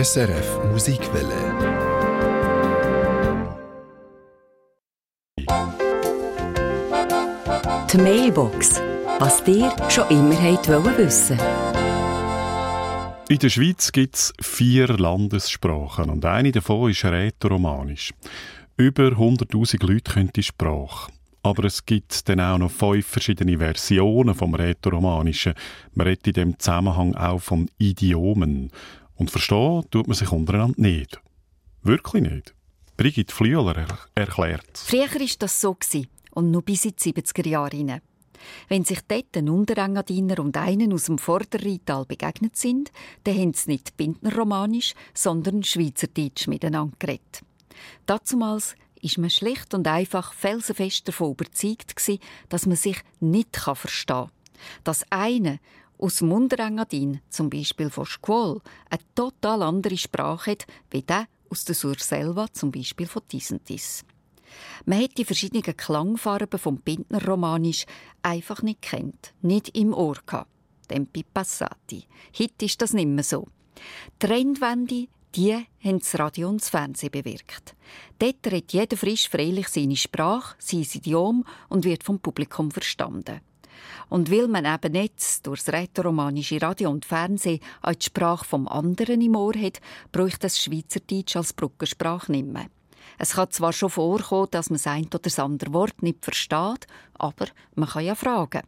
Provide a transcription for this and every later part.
SRF Musikwelle. Die Mailbox. Was dir schon immer wollt wissen In der Schweiz gibt es vier Landessprachen und eine davon ist Rätoromanisch. Über 100.000 Leute können die Sprache. Aber es gibt dann auch noch fünf verschiedene Versionen vom Rätoromanischen. Man redet in dem Zusammenhang auch von Idiomen. Und verstehen tut man sich untereinander nicht. Wirklich nicht. Brigitte Flüeler er erklärt. Früher war das so und noch bis in die 70er Jahre. Wenn sich dort ein Unterengadiner und einen aus dem Vorderrheintal begegnet sind, dann haben sie nicht Bindnerromanisch, sondern Schweizerdeutsch miteinander geredet. Dazumals ist man schlicht und einfach felsenfest davon überzeugt dass man sich nicht verstehen kann. Dass eine aus dem Unterengadin, zum Beispiel von Squall, eine total andere Sprache hat, wie der aus der Surselva, zum Beispiel von Disentis. Man hat die verschiedenen Klangfarben vom Bindner Romanisch einfach nicht kennt, nicht im Ohr gehabt. Tempi passati. Heute ist das nicht mehr so. Die Trendwende, die haben das Radio und das Fernsehen bewirkt. Dort redet jeder frisch freilich seine Sprache, sein Idiom und wird vom Publikum verstanden. Und weil man eben nicht durch das rätoromanische Radio und Fernsehen auch die Sprache vom anderen im Ohr hat, braucht das Schweizerdeutsch als Brückensprache nicht mehr. Es kann zwar schon vorkommen, dass man das ein oder das andere Wort nicht versteht, aber man kann ja fragen.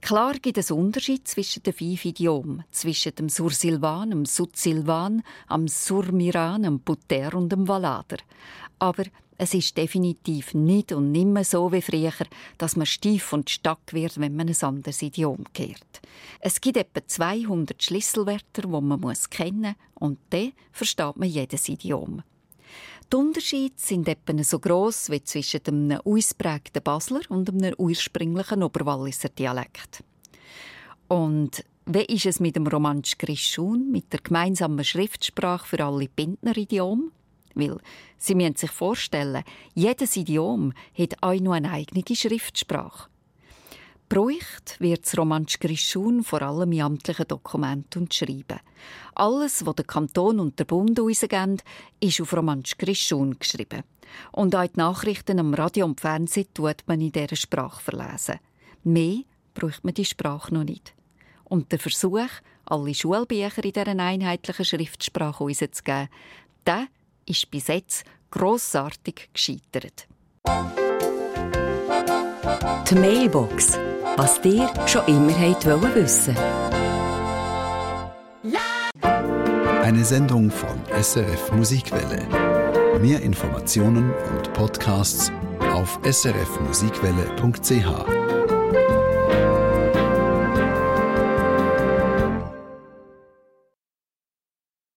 Klar gibt es Unterschied zwischen den fünf Idiomen, zwischen dem Sursilvan, dem Sudsilvan, dem Surmiran, dem Puter und dem Valader. Aber es ist definitiv nicht und nimmer so wie früher, dass man stief und stark wird, wenn man ein anderes Idiom kehrt. Es gibt etwa 200 Schlüsselwörter, die man muss kennen und dann versteht man jedes Idiom. Die Unterschiede sind etwa so gross wie zwischen einem ausprägten Basler und einem ursprünglichen Oberwalliser Dialekt. Und wie ist es mit dem Romansch Grischun, mit der gemeinsamen Schriftsprache für alle Bindner-Idiome? Weil, Sie müssen sich vorstellen, jedes Idiom hat auch noch eine eigene Schriftsprache. Bräucht wird das Romansch Grischun vor allem in amtlichen Dokumenten und Schreiben. Alles, was der Kanton und der Bund rausgeben, ist auf Romansch Grischun geschrieben. Und auch die Nachrichten am Radio und Fernsehen tut man in dieser Sprache verlesen. Mehr braucht man die Sprache noch nicht. Und der Versuch, alle Schulbücher in dieser einheitlichen Schriftsprache rauszugeben, der ist bis jetzt grossartig gescheitert. Die Mailbox was dir schon immer wollt wissen Eine Sendung von SRF Musikwelle. Mehr Informationen und Podcasts auf srfmusikwelle.ch.